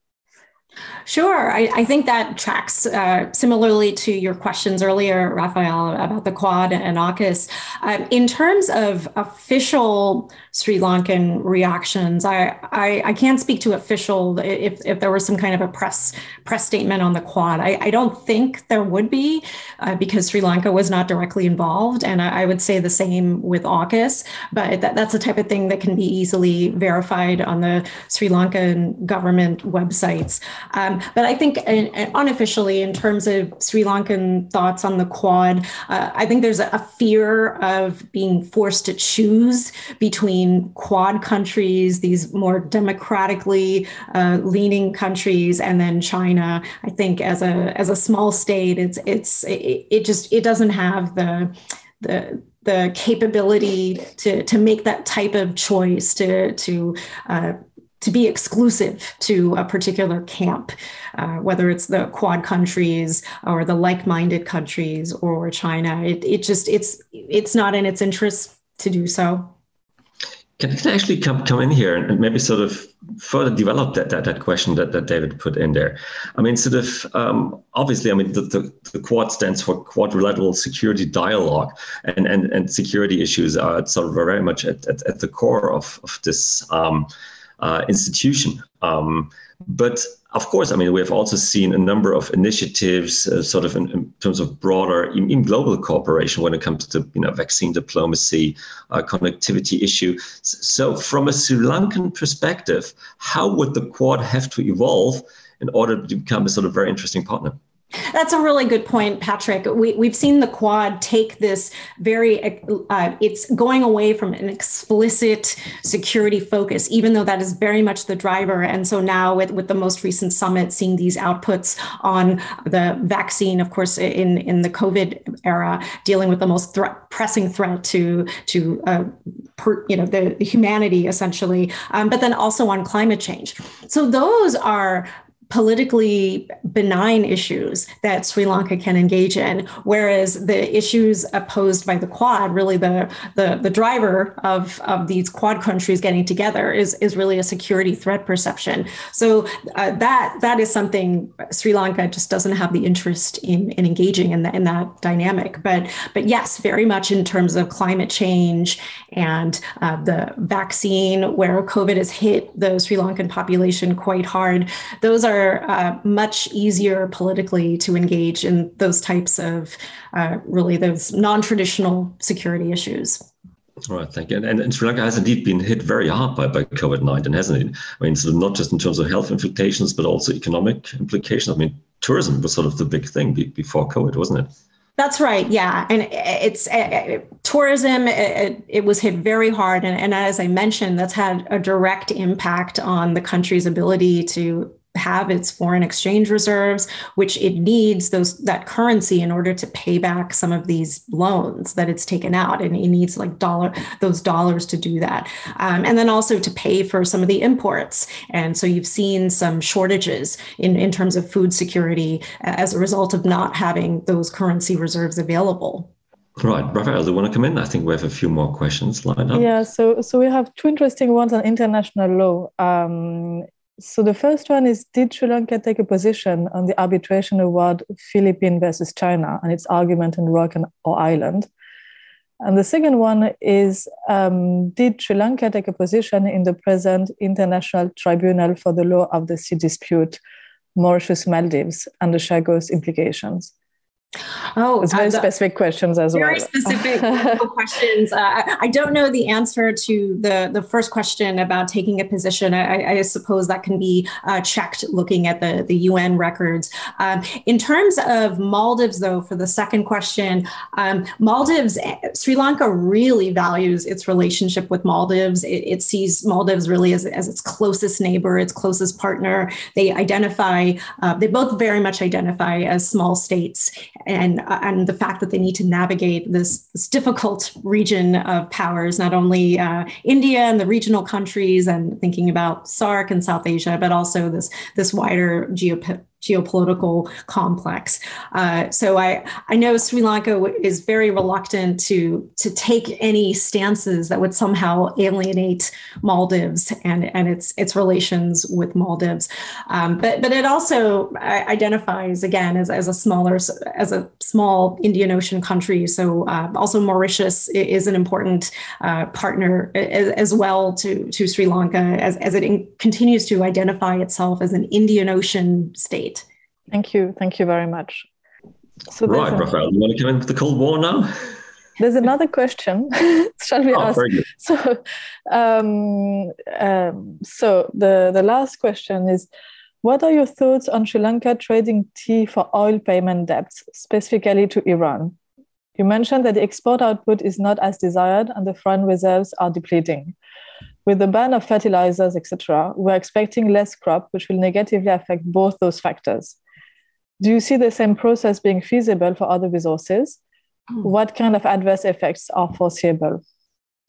Sure. I, I, think that tracks uh, similarly to your questions earlier, Raphaëlle, about the Quad and AUKUS. Um, in terms of official Sri Lankan reactions, I, I, I, can't speak to official if, if there was some kind of a press press statement on the Quad. I, I don't think there would be uh, because Sri Lanka was not directly involved. And I, I would say the same with AUKUS, but that, that's the type of thing that can be easily verified on the Sri Lankan government websites. Um, but I think in, in unofficially, in terms of Sri Lankan thoughts on the Quad, uh, I think there's a, a, fear of being forced to choose between Quad countries, these more democratically uh, leaning countries, and then China. I think as a as a small state, it's it's it, it just it doesn't have the the the capability to to make that type of choice to to uh, to be exclusive to a particular camp, uh, whether it's the Quad countries or the like-minded countries or China. It, it just it's it's not in its interest to do so. Can, I actually come come in here and maybe sort of further develop that that, that question that, that David put in there? I mean, sort of um, obviously, I mean the, the, the, Quad stands for Quadrilateral Security Dialogue, and and, and security issues are sort of very much at, at, at the core of of this. Um, uh, institution. Um, but of course, I mean, we have also seen a number of initiatives, uh, sort of in, in, terms of broader, in, in, global cooperation when it comes to you know vaccine diplomacy, uh, connectivity issue. So, from a Sri Lankan perspective, how would the Quad have to evolve in order to become a sort of very interesting partner? That's a really good point, Patrick. We, we've seen the Quad take this very, uh, it's going away from an explicit security focus, even though that is very much the driver. And so now, with, with the most recent summit, seeing these outputs on the vaccine, of course, in, in the COVID era, dealing with the most threat, pressing threat to, to uh, per, you know, the, the humanity, essentially, um, but then also on climate change. So those are politically benign issues that Sri Lanka can engage in, whereas the issues posed by the Quad, really the the, the driver of, of these Quad countries getting together, is is really a security threat perception. So uh, that that is something Sri Lanka just doesn't have the interest in, in engaging in, the, in that dynamic. But but yes, very much in terms of climate change and uh, the vaccine, where COVID has hit the Sri Lankan population quite hard. Those are are uh, much easier politically to engage in those types of uh, really those non-traditional security issues. All right, thank you. And, and, Sri Lanka has indeed been hit very hard by, by COVID 19, hasn't it? I mean, not just in terms of health implications, but also economic implications. I mean, tourism was sort of the big thing before COVID, wasn't it? That's right. Yeah, and it's uh, tourism. It, it, was hit very hard, and, and as I mentioned, that's had a direct impact on the country's ability to have its foreign exchange reserves which it needs those that currency in order to pay back some of these loans that it's taken out and it needs like dollar those dollars to do that um, and then also to pay for some of the imports and so you've seen some shortages in, in terms of food security as a result of not having those currency reserves available Right, Raphaëlle, do you want to come in? I think we have a few more questions lined up. Yeah, so so we have two interesting ones on international law. Um, so the first one is Did Sri Lanka take a position on the arbitration award Philippines versus China and its argument in Rock and, or Island? And the second one is um, Did Sri Lanka take a position in the present International Tribunal for the Law of the Sea dispute, Mauritius Maldives, and the Chagos implications? Oh, it's very uh, specific questions as very well. Very specific *laughs* questions. Uh, I don't know the answer to the the first question about taking a position. I, I suppose that can be uh, checked looking at the the UN records. Um, in terms of Maldives, though, for the second question, um, Maldives, Sri Lanka really values its relationship with Maldives. It, it sees Maldives really as, as its closest neighbor, its closest partner. They identify. Uh, they both very much identify as small states and and the fact that they need to navigate this, this difficult region of powers, not only uh, India and the regional countries, and thinking about SAARC and South Asia, but also this this wider geopolitical geopolitical complex. Uh, so I, I know Sri Lanka is very reluctant to, to take any stances that would somehow alienate Maldives and, and its, its relations with Maldives. Um, but, but it also identifies again as, as a smaller, as a small Indian Ocean country. So uh, also Mauritius is an important uh, partner as, as, well to, to Sri Lanka as, as it in, continues to identify itself as an Indian Ocean state. Thank you. Thank you very much. So right, Raphaëlle, you want to come into the Cold War now? There's another question. *laughs* Shall we oh, ask? *laughs* So, um, um, so the, the last question is What are your thoughts on Sri Lanka trading tea for oil payment debts, specifically to Iran? You mentioned that the export output is not as desired and the foreign reserves are depleting. With the ban of fertilizers, etc., we're expecting less crop, which will negatively affect both those factors. Do you see the same process being feasible for other resources? Mm. What kind of adverse effects are foreseeable?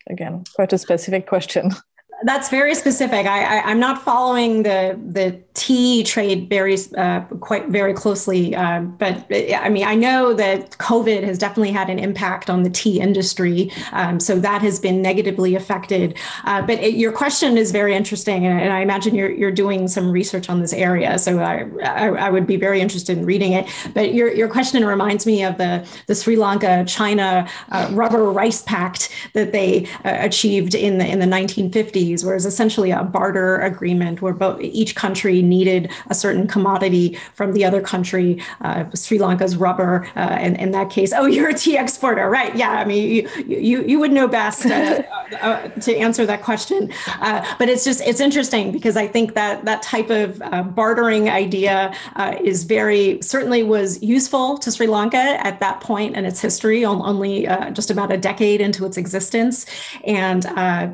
Again, quite a specific question. *laughs* That's very specific. I, I, am not following the the tea trade very uh, quite very closely, uh, but I mean I know that COVID has definitely had an impact on the tea industry, um, so that has been negatively affected. Uh, but it, your question is very interesting, and, and, I imagine you're you're doing some research on this area, so I, I, I would be very interested in reading it. But your your question reminds me of the the Sri Lanka China uh, rubber rice pact that they uh, achieved in the in the 1950s where it's essentially a barter agreement where both each country needed a certain commodity from the other country. Uh, Sri Lanka's rubber, uh, and in that case, oh, *laughs* you're a tea exporter, right? Yeah, I mean, you you, you would know best uh, *laughs* uh to answer that question. Uh, but it's just it's interesting because I think that that type of uh, bartering idea is very certainly was useful to Sri Lanka at that point in its history, only just about a decade into its existence, and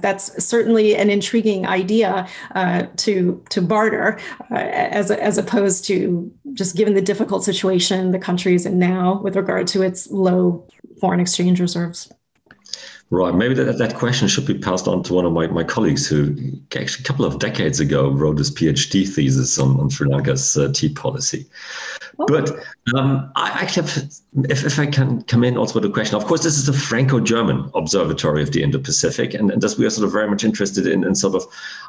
that's certainly an an intriguing idea uh, to to barter, uh, as as opposed to just given the difficult situation the country is in now with regard to its low foreign exchange reserves. Right. Maybe that, that question should be passed on to one of my, my colleagues who actually a couple of decades ago wrote his PhD thesis on, on Sri Lanka's uh, tea policy. Oh. But um, I actually have, if, if I can come in also with a question, of course, this is a Franco-German observatory of the Indo-Pacific, and, and thus we are sort of very much interested in, in sort of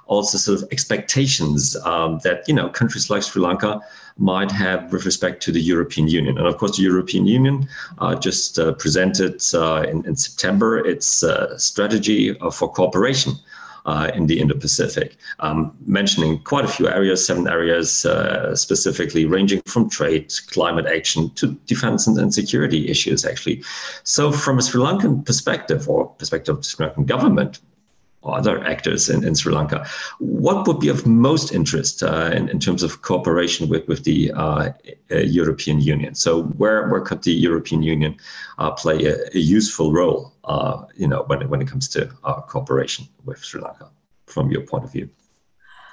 also sort of expectations um, that, you know, countries like Sri Lanka might have with respect to the European Union. And of course, the European Union uh, just uh, presented uh, in, in, September its uh, strategy for cooperation uh, in the Indo-Pacific, um, mentioning quite a few areas, seven areas uh, specifically, ranging from trade, climate action to defense and, and, security issues, actually. So from a Sri Lankan perspective or perspective of the Sri Lankan government, other actors in, in Sri Lanka. What would be of most interest uh, in, in terms of cooperation with, with the uh, uh, European Union? So where, where could the European Union uh, play a, a, useful role, uh, you know, when, when it comes to uh, cooperation with Sri Lanka, from your point of view?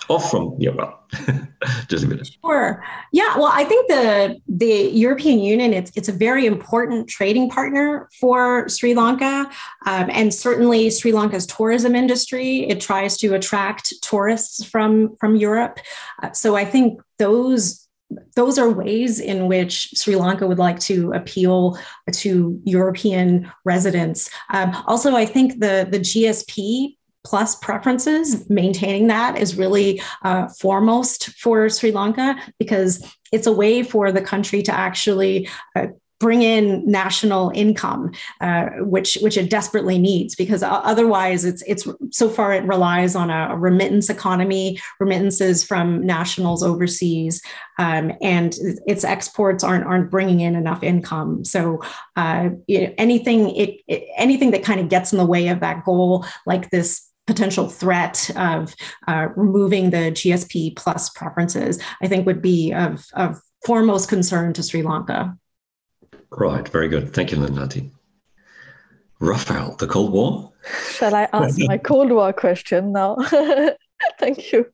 Or from well *laughs* just a minute. Sure. Yeah well i think the the european union it's it's a very important trading partner for sri lanka um, and certainly sri lanka's tourism industry it tries to attract tourists from from europe. Uh, so i think those those are ways in which Sri Lanka would like to appeal to European residents. Um, also, I think the, the GSP plus preferences, maintaining that is really uh, foremost for Sri Lanka because it's a way for the country to actually uh, bring in national income, uh, which which it desperately needs, because otherwise it's it's so far it relies on a, remittance economy, remittances from nationals overseas, um, and its exports aren't aren't bringing in enough income. So uh, anything it, it, anything that kind of gets in the way of that goal, like this potential threat of uh, removing the GSP plus preferences, I think would be of, of foremost concern to Sri Lanka. Right, very good. Thank you, Nilanthi. Raphaëlle, the Cold War? Shall I ask my *laughs* Cold War question now? *laughs* Thank you.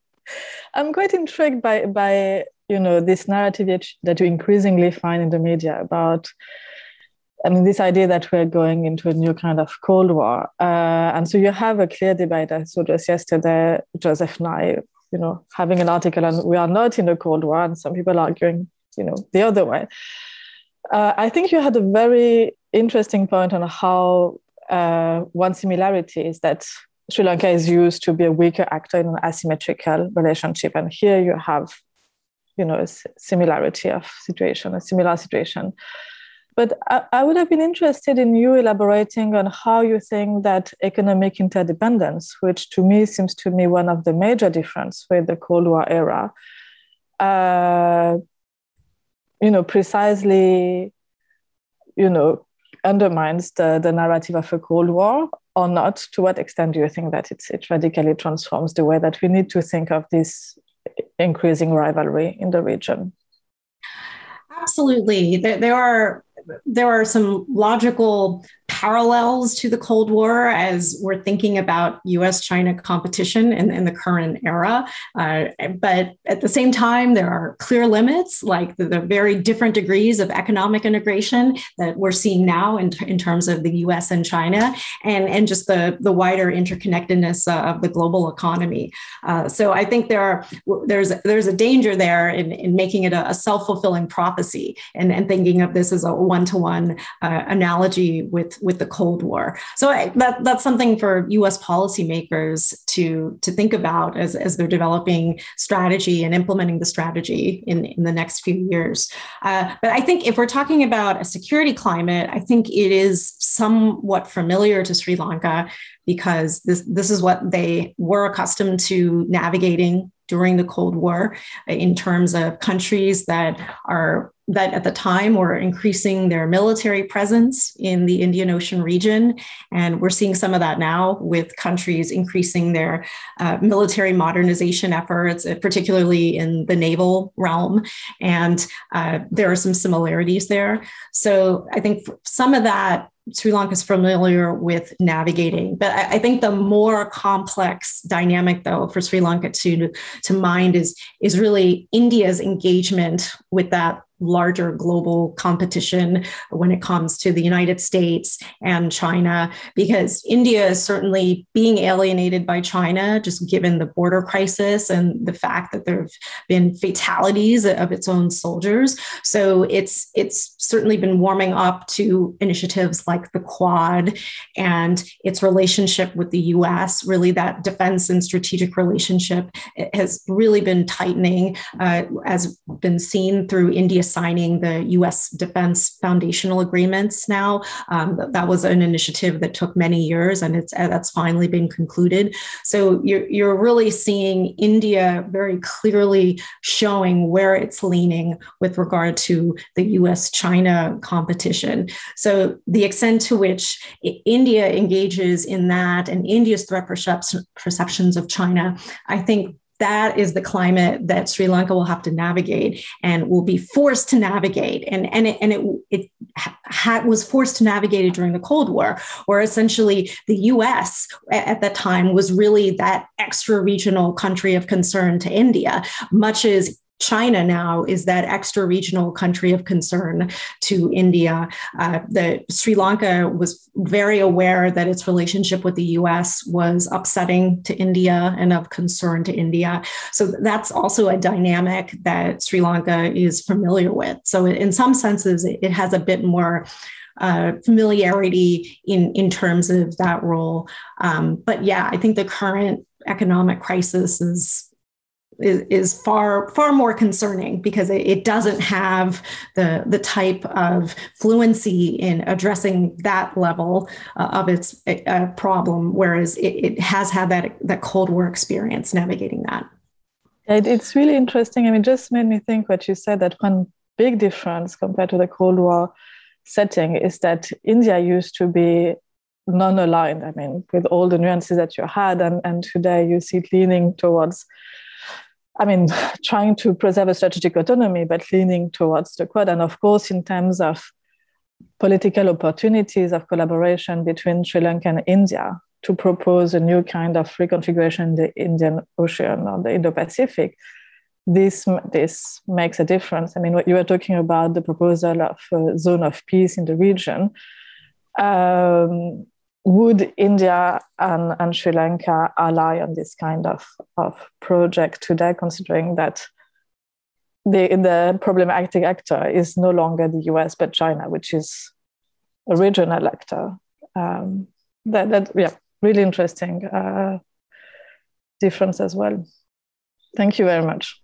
I'm quite intrigued by, by you know, this narrative that, that you increasingly find in the media about I mean, this idea that we're going into a new kind of Cold War. Uh, and so you have a clear debate. I saw just yesterday, Joseph Nye, you know, having an article and we are not in a Cold War, and some people arguing, you know, the other way. Uh, I think you had a very interesting point on how uh, one similarity is that Sri Lanka is used to be a weaker actor in an asymmetrical relationship. And here you have, you know, a similarity of situation, a similar situation. But I, I, would have been interested in you elaborating on how you think that economic interdependence, which to me seems to me one of the major difference with the Cold War era, uh, you know, precisely, you know, undermines the, the narrative of a Cold War or not? To what extent do you think that it radically transforms the way that we need to think of this increasing rivalry in the region? Absolutely. There, there are there are some logical parallels to the Cold War as we're thinking about US China competition in, in, the current era. Uh, but at the same time, there are clear limits, like the, the, very different degrees of economic integration that we're seeing now in, in terms of the US and China, and, and just the, the wider interconnectedness uh, of the global economy. Uh, so I think there are, there's, there's a danger there in, in making it a, a self fulfilling prophecy and, and thinking of this as a one to one analogy with, with with the Cold War. So I, that, that's something for U.S. policymakers to to think about as, as they're developing strategy and implementing the strategy in, in the next few years. Uh, but I think if we're talking about a security climate, I think it is somewhat familiar to Sri Lanka because this this is what they were accustomed to navigating during the Cold War in terms of countries that are that at the time were increasing their military presence in the Indian Ocean region. And we're seeing some of that now with countries increasing their uh, military modernization efforts, uh, particularly in the naval realm. And uh, there are some similarities there. So I think some of that Sri Lanka is familiar with navigating. But I, I, think the more complex dynamic, though, for Sri Lanka to, to mind is, is really India's engagement with that larger global competition when it comes to the United States and China, because India is certainly being alienated by China, just given the border crisis and the fact that there have been fatalities of its own soldiers. So it's it's certainly been warming up to initiatives like the Quad and its relationship with the U.S. Really, that defense and strategic relationship has really been tightening, uh, as been seen through India's signing the U.S. Defense Foundational Agreements now. Um, that was an initiative that took many years, and it's that's finally been concluded. So you're you're really seeing India very clearly showing where it's leaning with regard to the U.S.-China competition. So the extent to which India engages in that and India's threat perceptions of China, I think that is the climate that Sri Lanka will have to navigate and will be forced to navigate. And, and it, and it, it ha- was forced to navigate it during the Cold War, where essentially the US at that time was really that extra regional country of concern to India, much as China now is that extra regional country of concern to India. Uh, the Sri Lanka was very aware that its relationship with the US was upsetting to India and of concern to India. So that's also a dynamic that Sri Lanka is familiar with. So, in some senses, it has a bit more. Uh, familiarity in in terms of that role, um, but yeah, I think the current economic crisis is is, is far far more concerning because it, it, doesn't have the the type of fluency in addressing that level uh, of its uh, problem, whereas it, it, has had that that Cold War experience navigating that. It, it's really interesting. I mean, just made me think what you said that one big difference compared to the Cold War setting is that India used to be non-aligned. I mean, with all the nuances that you had, and, and today you see it leaning towards I mean, *laughs* trying to preserve a strategic autonomy, but leaning towards the Quad. And of course, in terms of political opportunities of collaboration between Sri Lanka and India to propose a new kind of reconfiguration in the Indian Ocean or the Indo-Pacific, this, this makes a difference. I mean, what you were talking about, the proposal of a zone of peace in the region, um, would India and, and Sri Lanka ally on this kind of, of project today, considering that the, the problematic actor is no longer the US but China, which is a regional actor? Um, that, that, yeah, really interesting uh, difference as well. Thank you very much.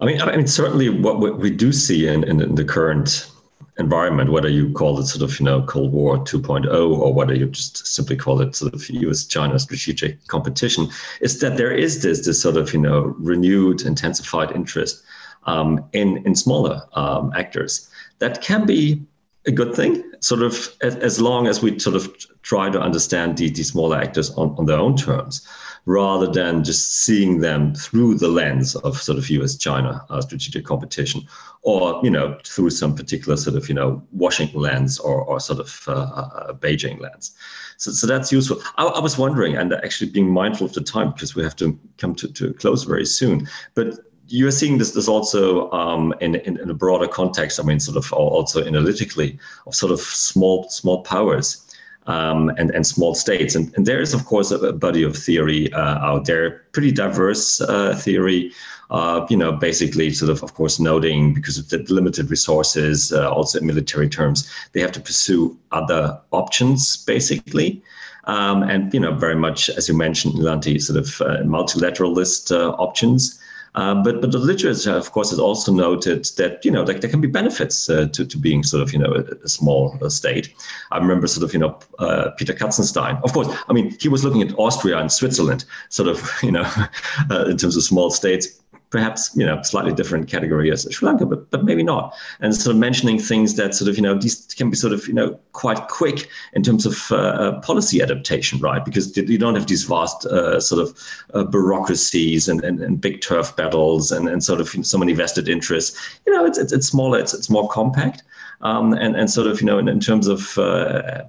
I mean, I mean, certainly what, what we do see in, in, in the current environment, whether you call it sort of, you know, Cold War 2.0 or whether you just simply call it sort of US China strategic competition, is that there is this, this sort of, you know, renewed, intensified interest um, in, in smaller um, actors. That can be a good thing, sort of, as, as long as we sort of try to understand the, the smaller actors on, on their own terms rather than just seeing them through the lens of sort of US China uh, strategic competition or, you know, through some particular sort of, you know, Washington lens or, or sort of uh, uh, Beijing lens. So, so that's useful. I, I, was wondering, and actually being mindful of the time because we have to come to, to a close very soon, but you're seeing this, this also um, in, in, in, a broader context. I mean, sort of also analytically of sort of small small powers um, and, and small states. And, and there is, of course, a, a body of theory uh, out there, pretty diverse uh, theory. Uh, you know, basically, sort of, of course, noting because of the limited resources, uh, also in military terms, they have to pursue other options, basically. Um, and you know, very much as you mentioned, Nilanthi, sort of uh, multilateralist uh, options. Uh, but but the literature, of course, has also noted that you know like there can be benefits uh, to to being sort of you know a, a small uh, state. I remember sort of you know uh, Peter Katzenstein. Of course, I mean he was looking at Austria and Switzerland, sort of *laughs* you know *laughs* uh, in terms of small states perhaps you know slightly different category as Sri Lanka, but but maybe not. And sort of mentioning things that sort of you know these can be sort of you know quite quick in terms of uh, uh policy adaptation, right? Because you don't have these vast uh, sort of uh, bureaucracies and, and, and big turf battles and, and sort of so many vested interests. You know, it's it's, it's smaller, it's it's more compact. Um, and, and sort of, you know, in, in terms of, uh,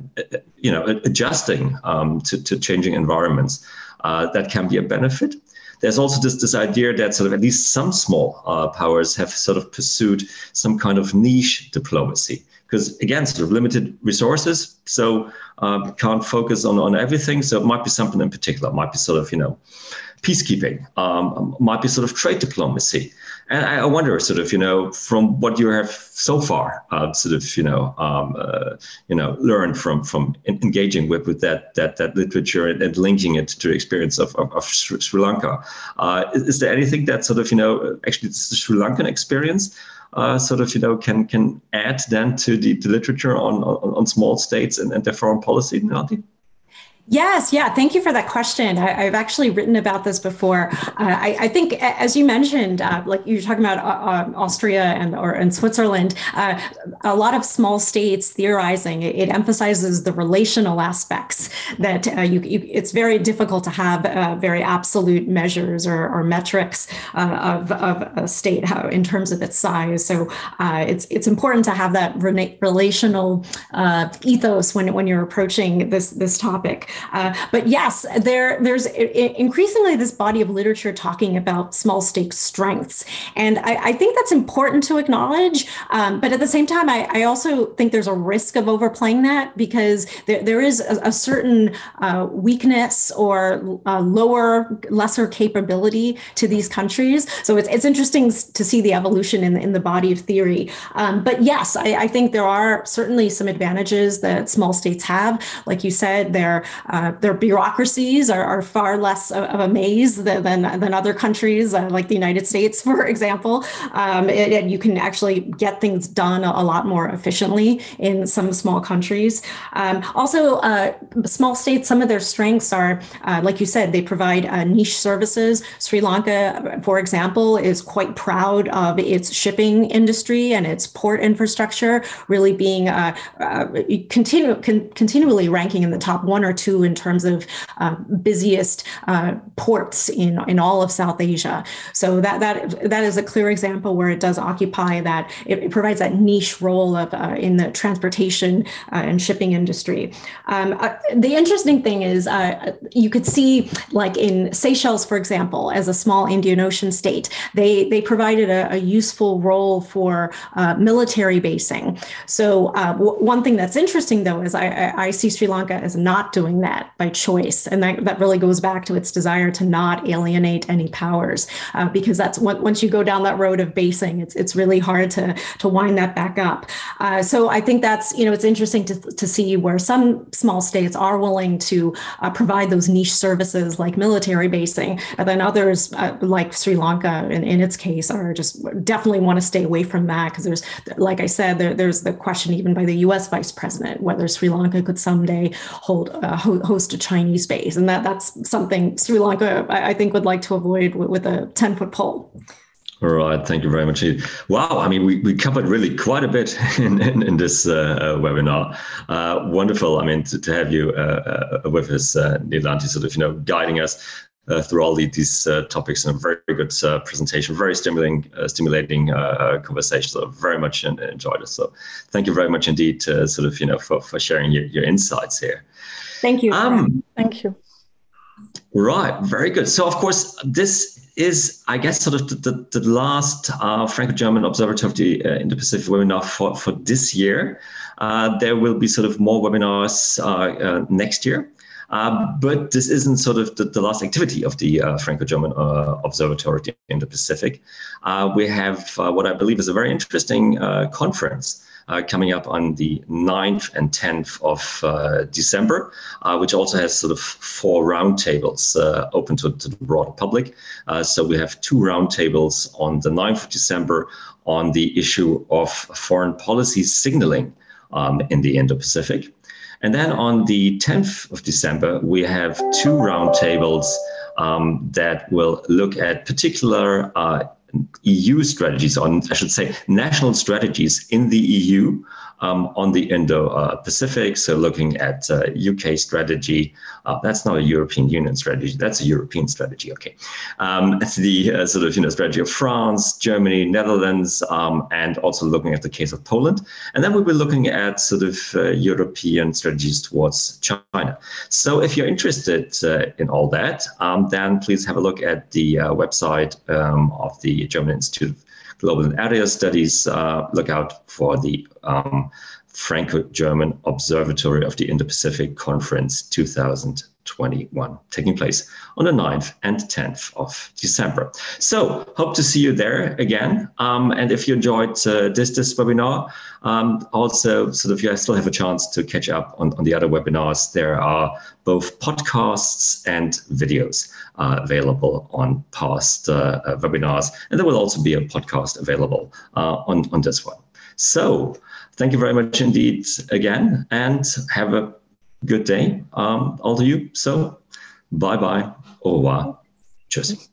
you know, adjusting um, to, to changing environments, uh, that can be a benefit there's also this, this idea that sort of at least some small uh, powers have sort of pursued some kind of niche diplomacy. Because again sort of limited resources so uh, can't focus on, on everything. So it might be something in particular it might be sort of you know peacekeeping, um, might be sort of trade diplomacy. And I, wonder, sort of, you know, from what you have so far, uh, sort of, you know, um, uh, you know, learned from from engaging with with that that that literature and, and linking it to experience of of, of Sri Lanka. Uh, is, is, there anything that sort of, you know, actually the Sri Lankan experience uh, sort of you know can can add then to the, the literature on, on, on small states and, and their foreign policy, Nilanthi? Yes, yeah. Thank you for that question. I, have actually written about this before. Uh, I, I, think, as you mentioned, uh, like you're talking about uh, uh Austria and or in Switzerland, uh, a lot of small states theorizing it, it emphasizes the relational aspects that uh, you, you, it's very difficult to have very absolute measures or, or metrics of, of a state how, in terms of its size. So it's it's important to have that re- relational ethos when when you're approaching this this topic. Uh, but yes, there there's increasingly this body of literature talking about small state strengths, and I, I think that's important to acknowledge. Um, but at the same time, I, I, also think there's a risk of overplaying that because there, there is a, a certain uh, weakness or uh, lower, lesser capability to these countries. So it's, it's interesting to see the evolution in, in the body of theory. Um, but yes, I, I think there are certainly some advantages that small states have. Like you said, they're uh, their bureaucracies are, are, far less of a maze than, than, than other countries, uh, like the United States, *laughs* for example. Um, you can actually get things done a, lot more efficiently in some small countries. Um, also, uh, small states, some of their strengths are, uh, like you said, they provide uh, niche services. Sri Lanka, for example, is quite proud of its shipping industry and its port infrastructure, really being continu- con- continually ranking in the top one or two two in terms of uh, busiest uh, ports in, in all of South Asia. So that that that is a clear example where it does occupy that it, it provides that niche role of uh, in the transportation uh, and shipping industry. Um, uh, the interesting thing is uh, you could see like in Seychelles, for example, as a small Indian Ocean state, they they provided a, a useful role for military basing. So w- one thing that's interesting though is I, I see Sri Lanka as not doing that by choice. And that, that really goes back to its desire to not alienate any powers, uh, because that's what, once you go down that road of basing, it's, it's really hard to, to wind that back up. Uh, so I think that's, you know, it's interesting to, to see where some small states are willing to uh, provide those niche services like military basing, and then others uh, like Sri Lanka in, in its case are just definitely want to stay away from that because there's, like I said, there, there's the question even by the US vice president whether Sri Lanka could someday hold, uh, host a Chinese base, and that that's something Sri Lanka I, I think would like to avoid with, with a ten foot pole. All right, thank you very much. Wow, I mean, we, we covered really quite a bit *laughs* in, in, in this uh, uh, webinar. Uh, wonderful, I mean, to, to have you uh, uh with us, uh, Nilanthi, sort of, you know, guiding us uh, through all these topics and a very good presentation, very stimulating, stimulating conversation. So very much enjoyed it. So thank you very much indeed, sort of, you know, for, for sharing your, your insights here. Thank you. Um, Thank you. Right, very good. So, of course, this is, I guess, sort of the, the, the last uh, Franco-German Observatory of the uh, Indo-Pacific webinar for, for this year. Uh, there will be sort of more webinars uh, uh, next year. Uh, but this isn't sort of the, the last activity of the uh, Franco-German uh, Observatory in the Pacific. we have what I believe is a very interesting conference uh, coming up on the 9th and 10th of uh, December, uh, which also has sort of four roundtables uh, open to, to, the broader public. Uh, so we have two roundtables on the 9th of December on the issue of foreign policy signaling um, in the Indo-Pacific. And then on the 10th of December, we have two roundtables um, that will look at particular uh, EU strategies on, I should say, national strategies in the EU um, on the Indo-Pacific. So looking at uh, UK strategy, uh, that's not a European Union strategy. That's a European strategy. Okay, um, the uh, sort of you know strategy of France, Germany, Netherlands, um, and also looking at the case of Poland. And then we will be looking at sort of uh, European strategies towards China. So if you're interested uh, in all that, um, then please have a look at the uh, website um, of the German Institute of Global and Area Studies. look out for the um, Franco-German Observatory of the Indo-Pacific Conference 2000. 21, taking place on the 9th and 10th of December. So, hope to see you there again. Um, and if you enjoyed uh, this, this webinar, um, also sort of you still have a chance to catch up on, on the other webinars. There are both podcasts and videos uh, available on past uh, uh webinars, and there will also be a podcast available uh, on, on this one. So, thank you very much indeed again, and have a good day, um, all of you. So, bye bye, au revoir, cheers.